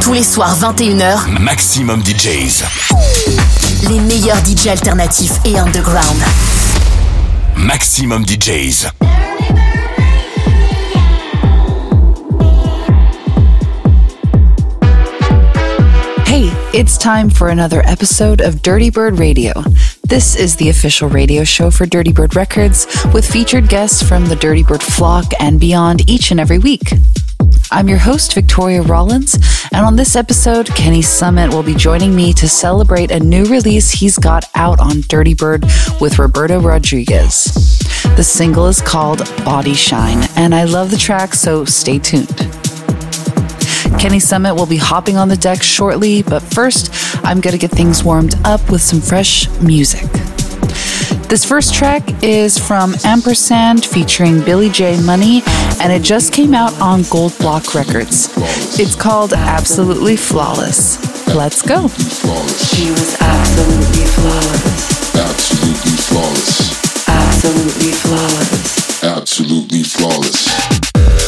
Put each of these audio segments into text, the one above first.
Tous les soirs 21h, MAXXIMUM DJs. Les meilleurs DJs alternatifs et underground. MAXXIMUM DJs. Hey, it's time for another episode of Dirtybird Radio. This is the official radio show for Dirtybird Records with featured guests from the Dirtybird flock and beyond each and every week. I'm your host, Victoria Rollins, and on this episode, Kenny Summit will be joining me to celebrate a new release he's got out on Dirtybird with Roberto Rodriguez. The single is called Body Shine, and I love the track, so stay tuned. Kenny Summit will be hopping on the deck shortly, but first, I'm going to get things warmed up with some fresh music. This first track is from Ampersand featuring Billy J Money, and it just came out on Gold Block Records. It's called Absolutely Flawless. Let's go. She was absolutely flawless. Absolutely flawless. Absolutely flawless. Absolutely flawless.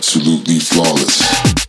You don't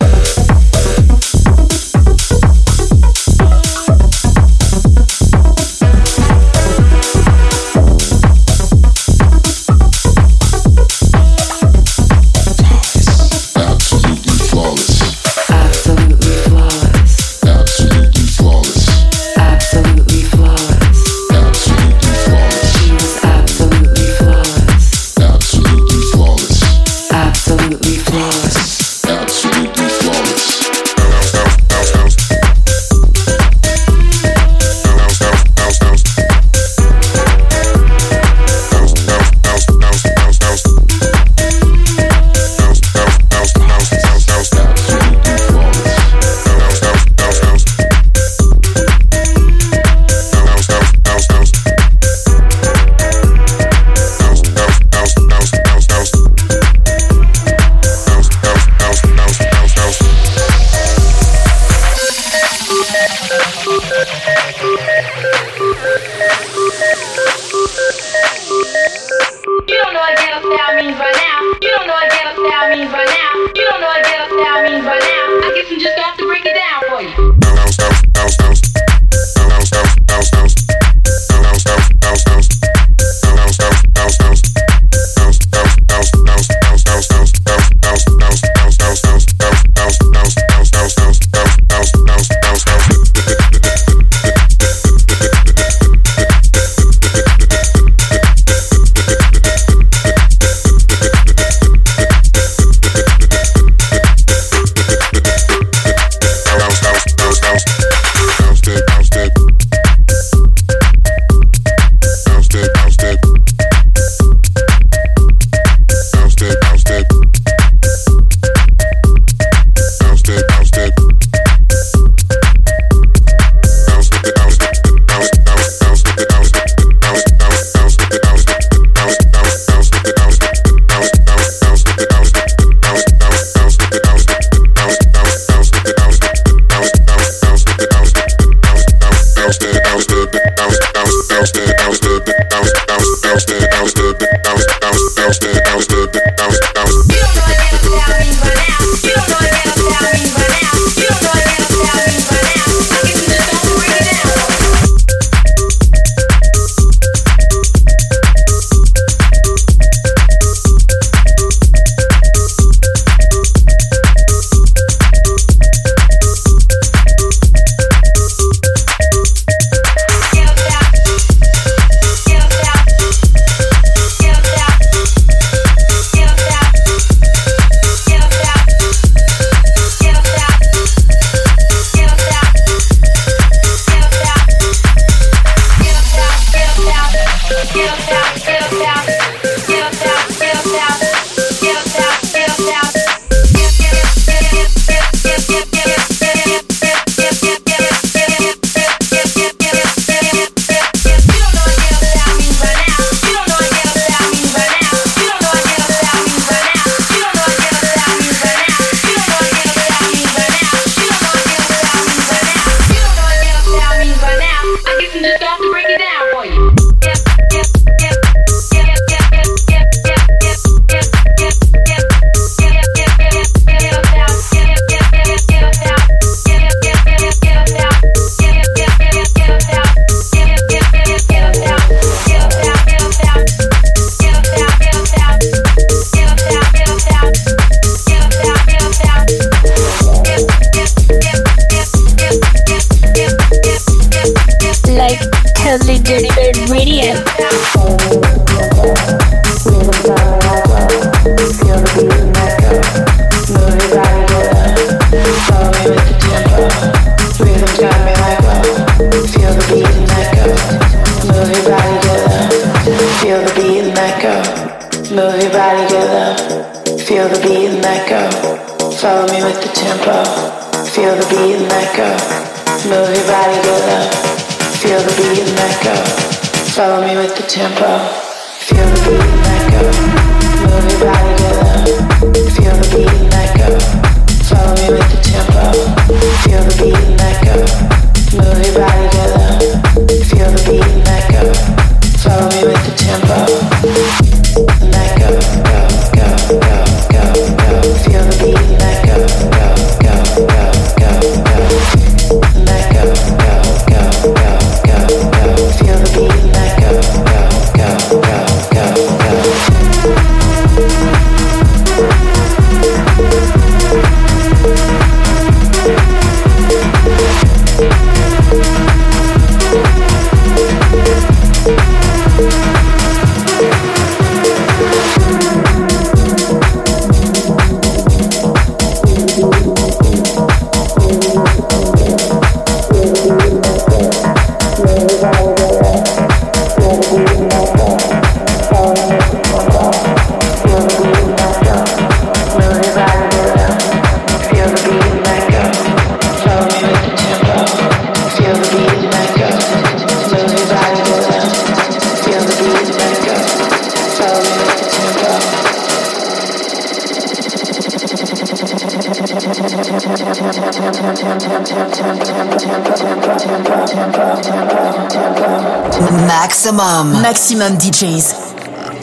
Maximum. DJs.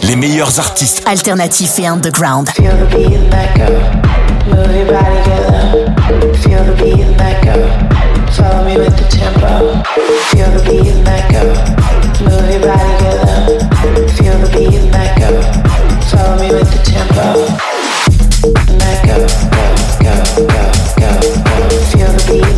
Les meilleurs artistes. Alternatifs et underground. The beat. Move the beat me with the the. Move the. Follow me with the the beat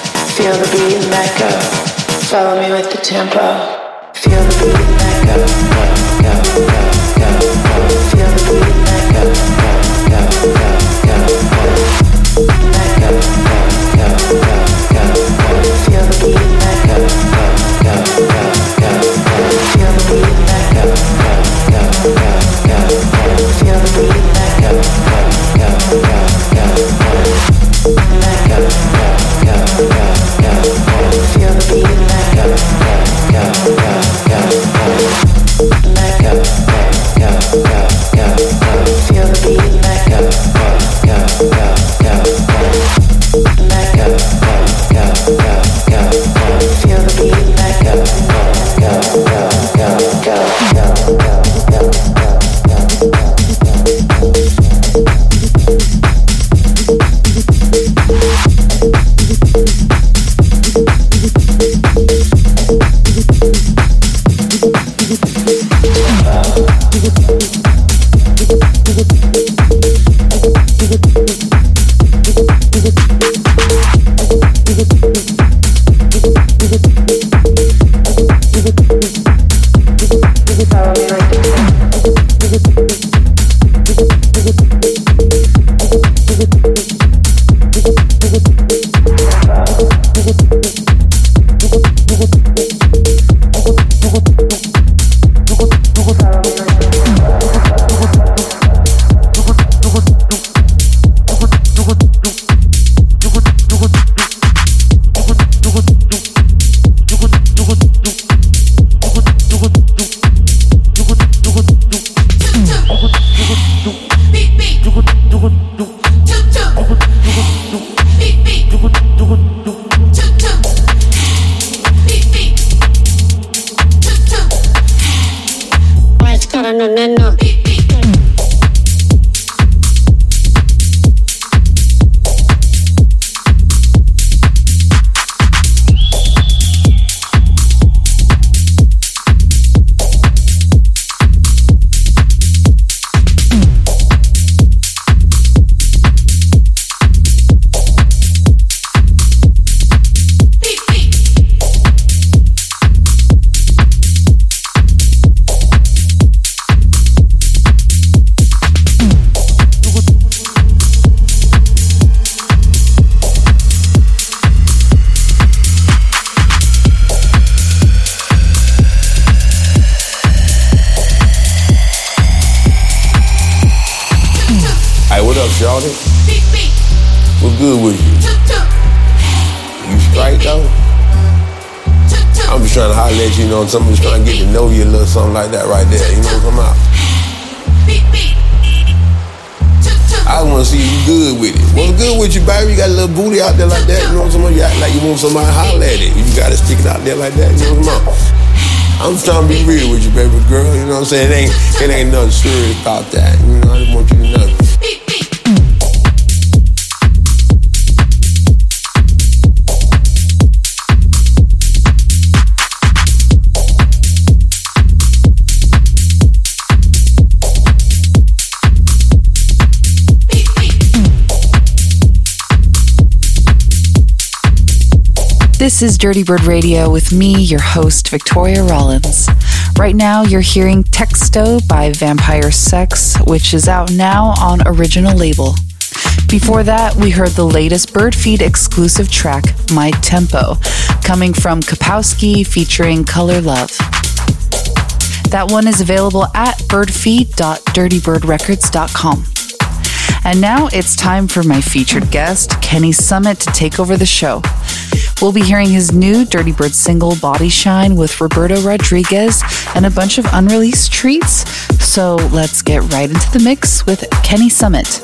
feel the beat and let go. Follow me with the tempo. saying? It ain't, it ain't nothing serious about that, you know? This is Dirtybird Radio with me, your host, Victoria Rollins. Right now, you're hearing Texto by Vampire Sex, which is out now on original label. Before that, we heard the latest Birdfeed exclusive track, My Tempo, coming from Kapowski featuring Color Love. That one is available at birdfeed.dirtybirdrecords.com. And now it's time for my featured guest, Kenny Summit, to take over the show. We'll be hearing his new Dirtybird single, Body Shine, with Roberto Rodriguez and a bunch of unreleased treats. So let's get right into the mix with Kenny Summit.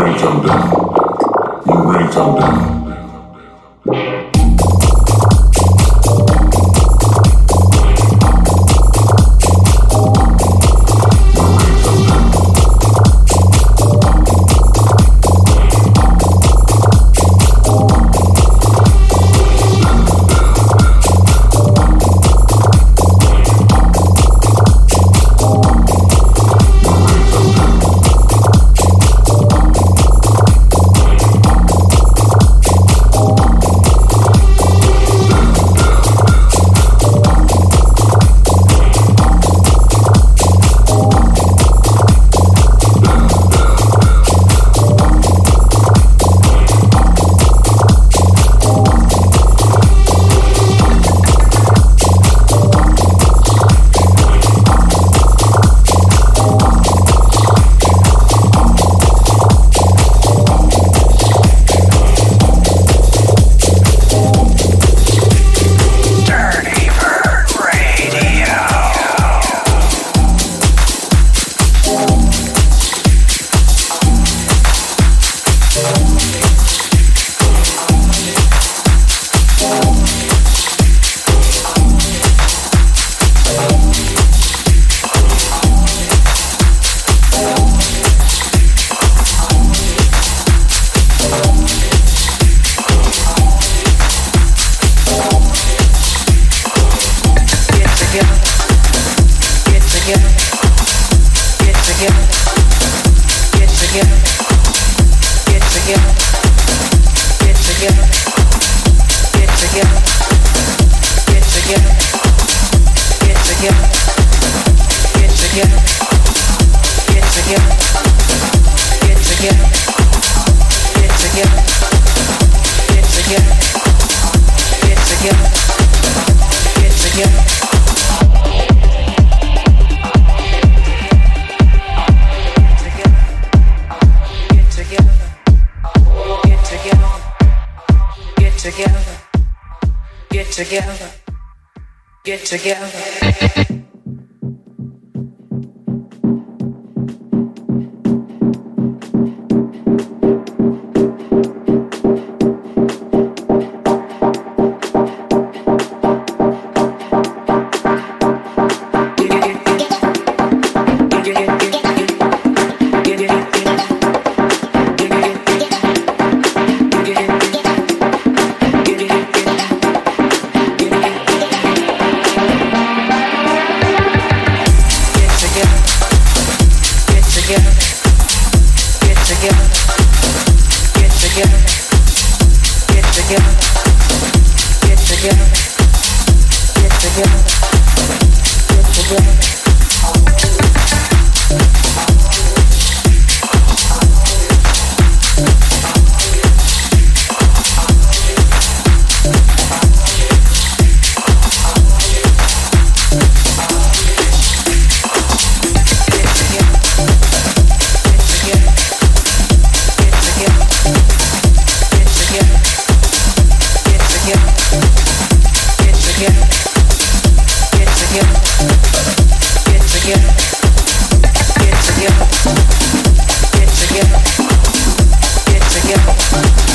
Together, get together, together. Bye.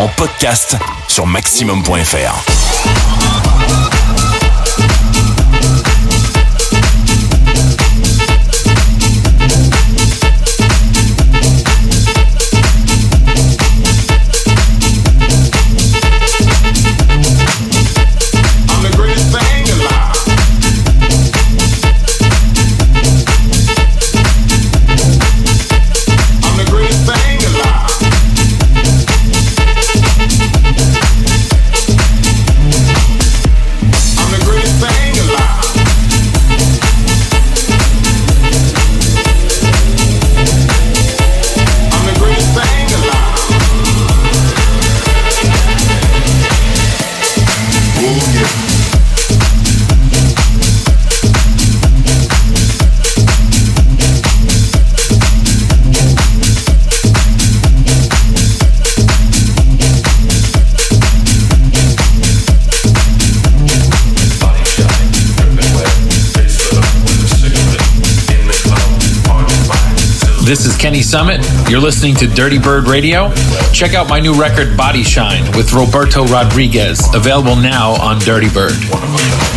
en podcast sur maximum.fr. Summit. You're listening to Dirtybird Radio. Check out my new record, Body Shine, with Roberto Rodriguez, available now on Dirtybird.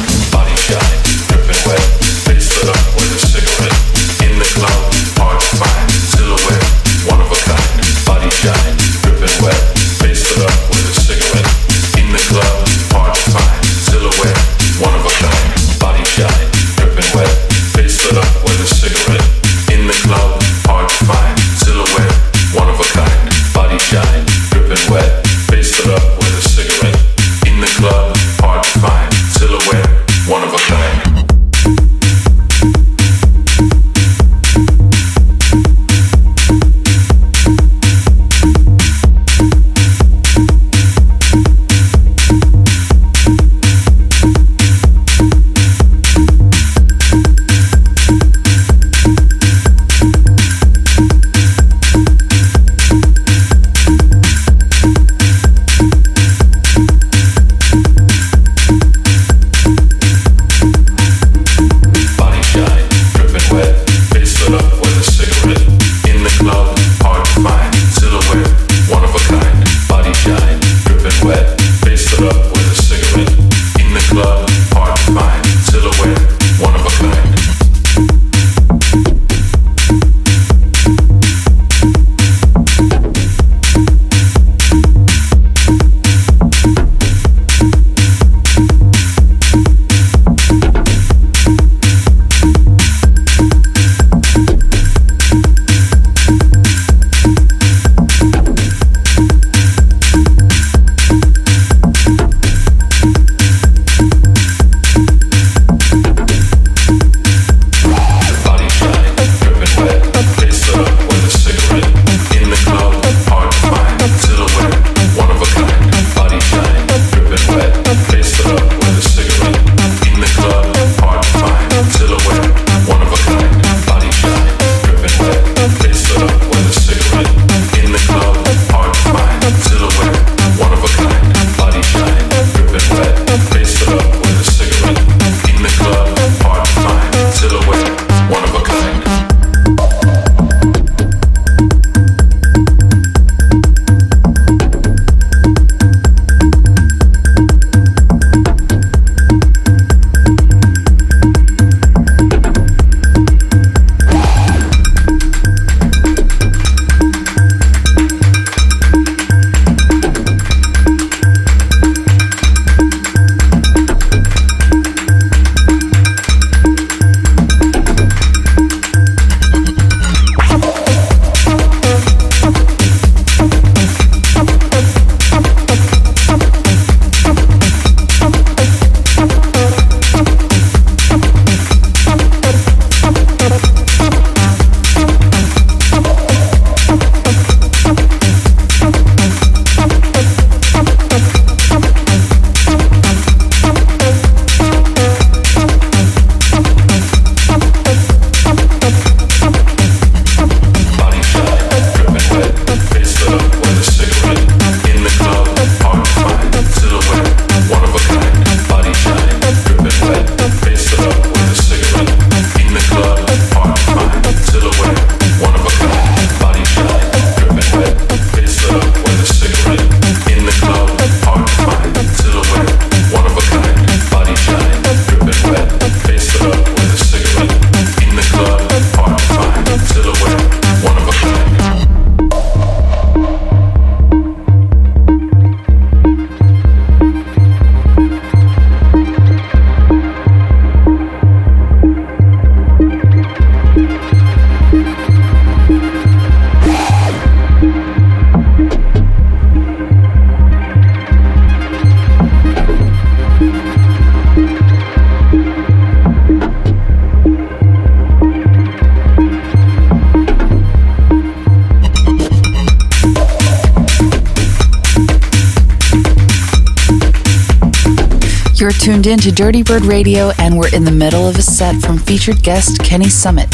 You're tuned in to Dirtybird Radio, and we're in the middle of a set from featured guest Kenny Summit.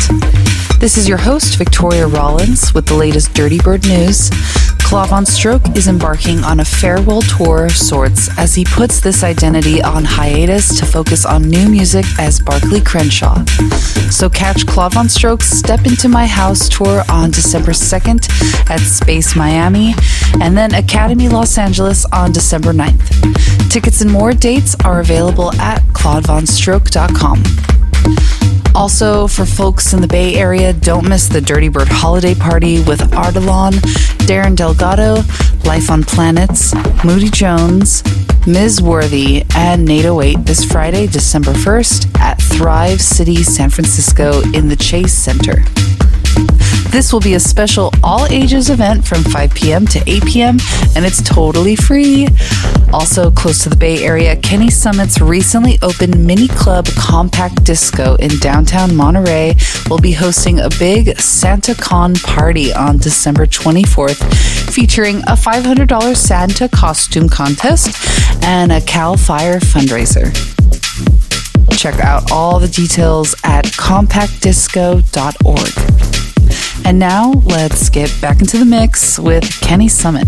This is your host, Victoria Rollins, with the latest Dirtybird news. Claude Stroke is embarking on a farewell tour of sorts as he puts this identity on hiatus to focus on new music as Barclay Crenshaw. So catch Claude Stroke's Step Into My House tour on December 2nd at Space Miami, and then Academy Los Angeles on December 9th. Tickets and more dates are available at claudevonstroke.com. Also, for folks in the Bay Area, don't miss the Dirtybird holiday party with Ardalan, Darren Delgado, Life on Planets, Moody Jones, Ms. Worthy, and NATO 8 this Friday, December 1st at Thrive City, San Francisco in the Chase Center. This will be a special all ages event from 5 p.m. to 8 p.m., and it's totally free. Also, close to the Bay Area, Kenny Summit's recently opened mini club Compact Disco in downtown Monterey will be hosting a big Santa Con party on December 24th, featuring a $500 Santa costume contest and a CAL FIRE fundraiser. Check out all the details at compactdisco.org. And now let's get back into the mix with Kenny Summit.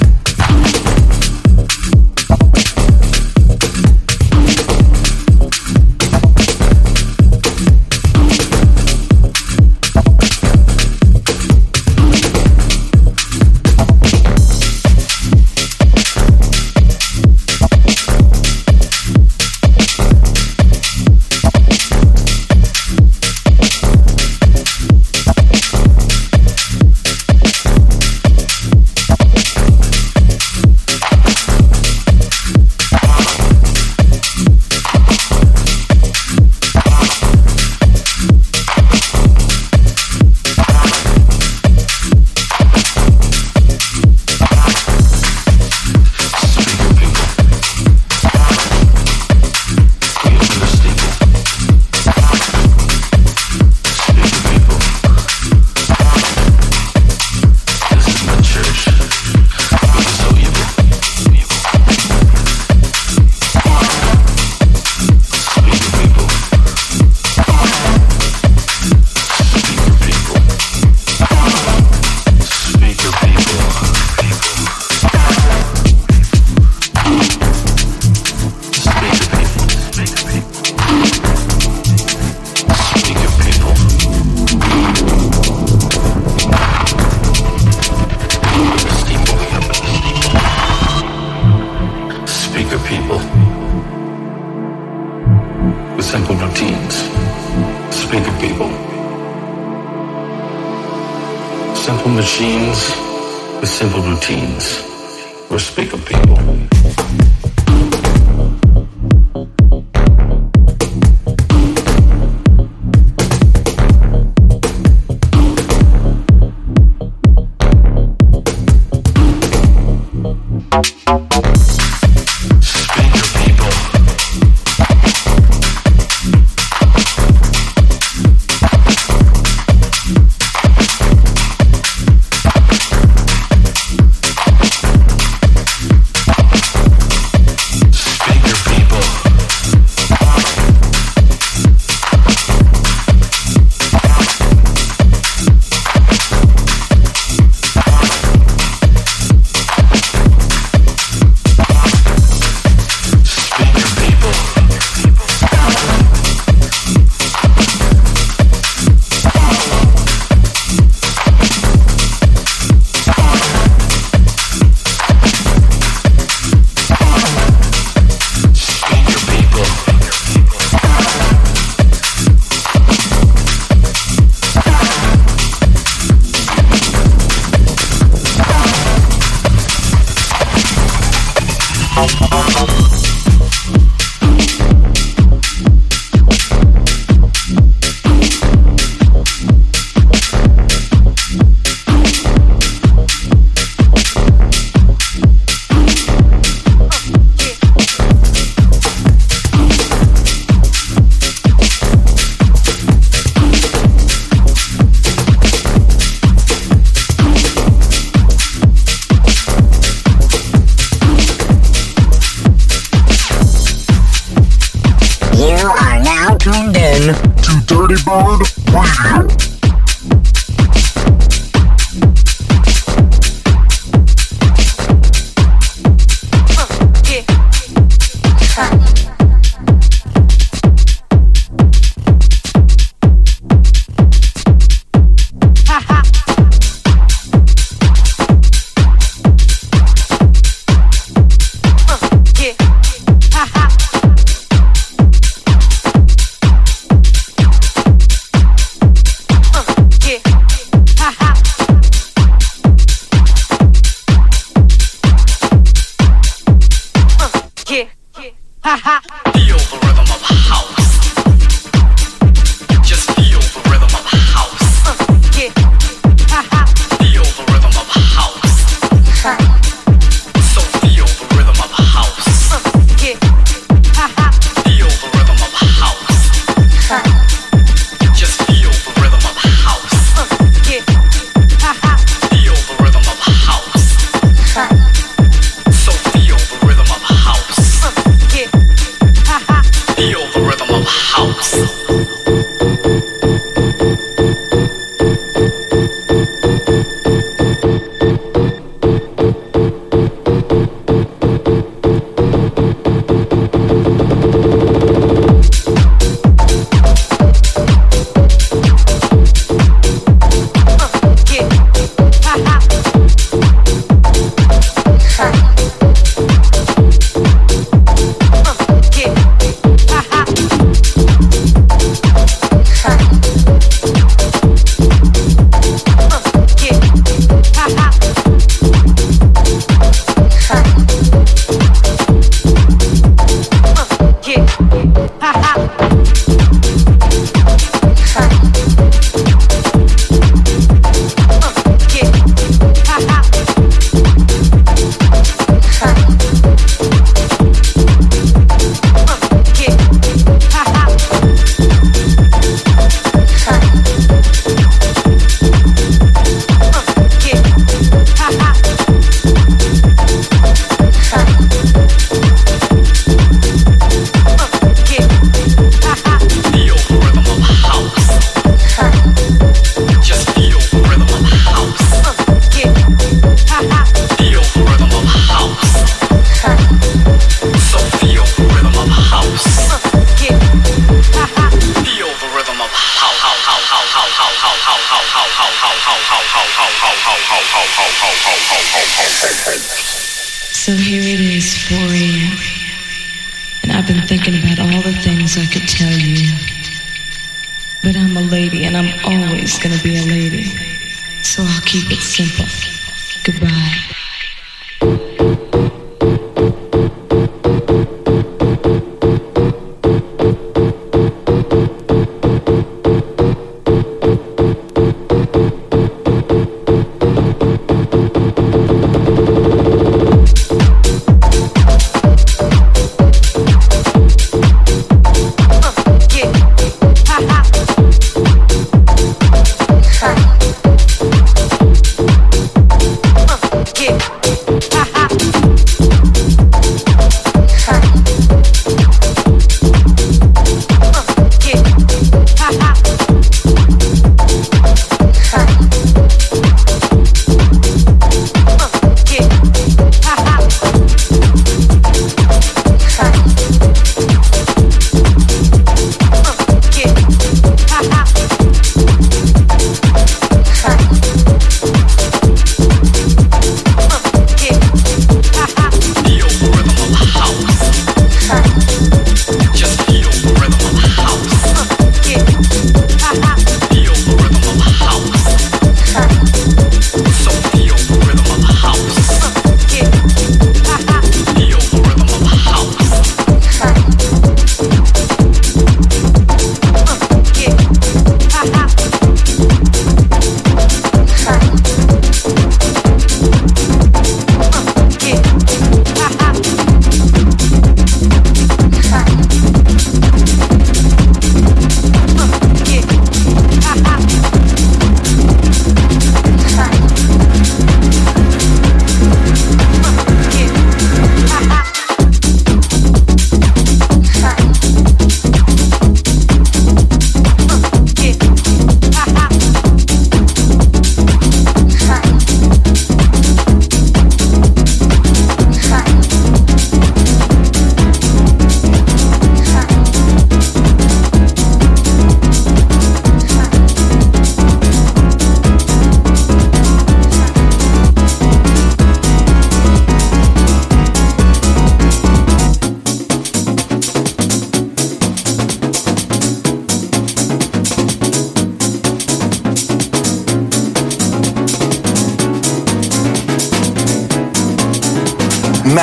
Bird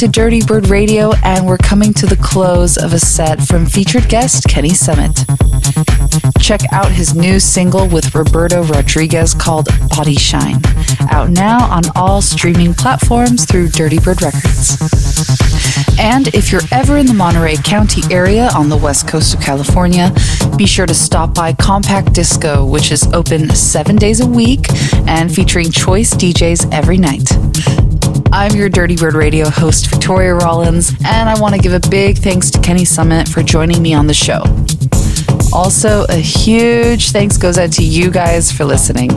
To Dirtybird Radio, and we're coming to the close of a set from featured guest Kenny Summit. Check out his new single with Roberto Rodriguez called Body Shine, out now on all streaming platforms through Dirtybird Records. And if you're ever in the Monterey County area on the west coast of California, be sure to stop by Compact Disco, which is open seven days a week and featuring choice DJs every night. I'm your Dirtybird Radio host, Victoria Rollins, and I want to give a big thanks to Kenny Summit for joining me on the show. Also, a huge thanks goes out to you guys for listening.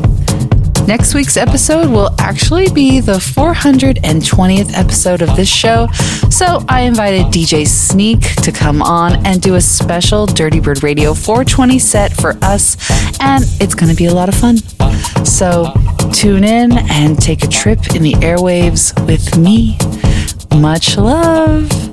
Next week's episode will actually be the 420th episode of this show, so I invited DJ Sneak to come on and do a special Dirtybird Radio 420 set for us, and it's going to be a lot of fun. So tune in and take a trip in the airwaves with me. Much love.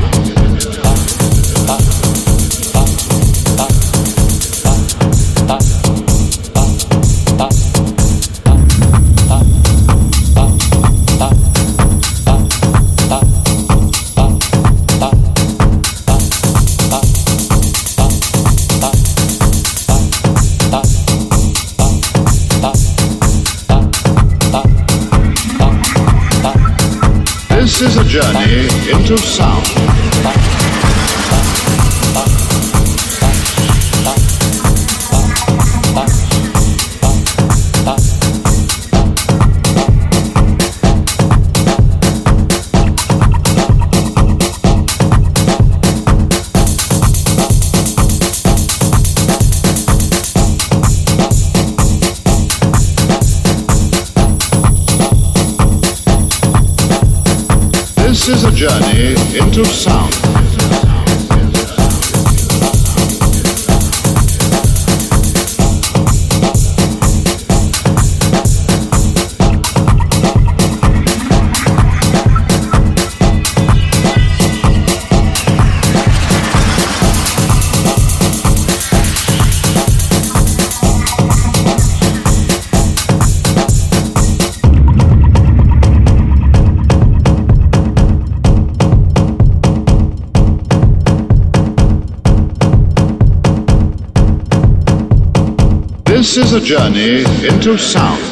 Journey into sound. Journey into sound. Is a journey into sound.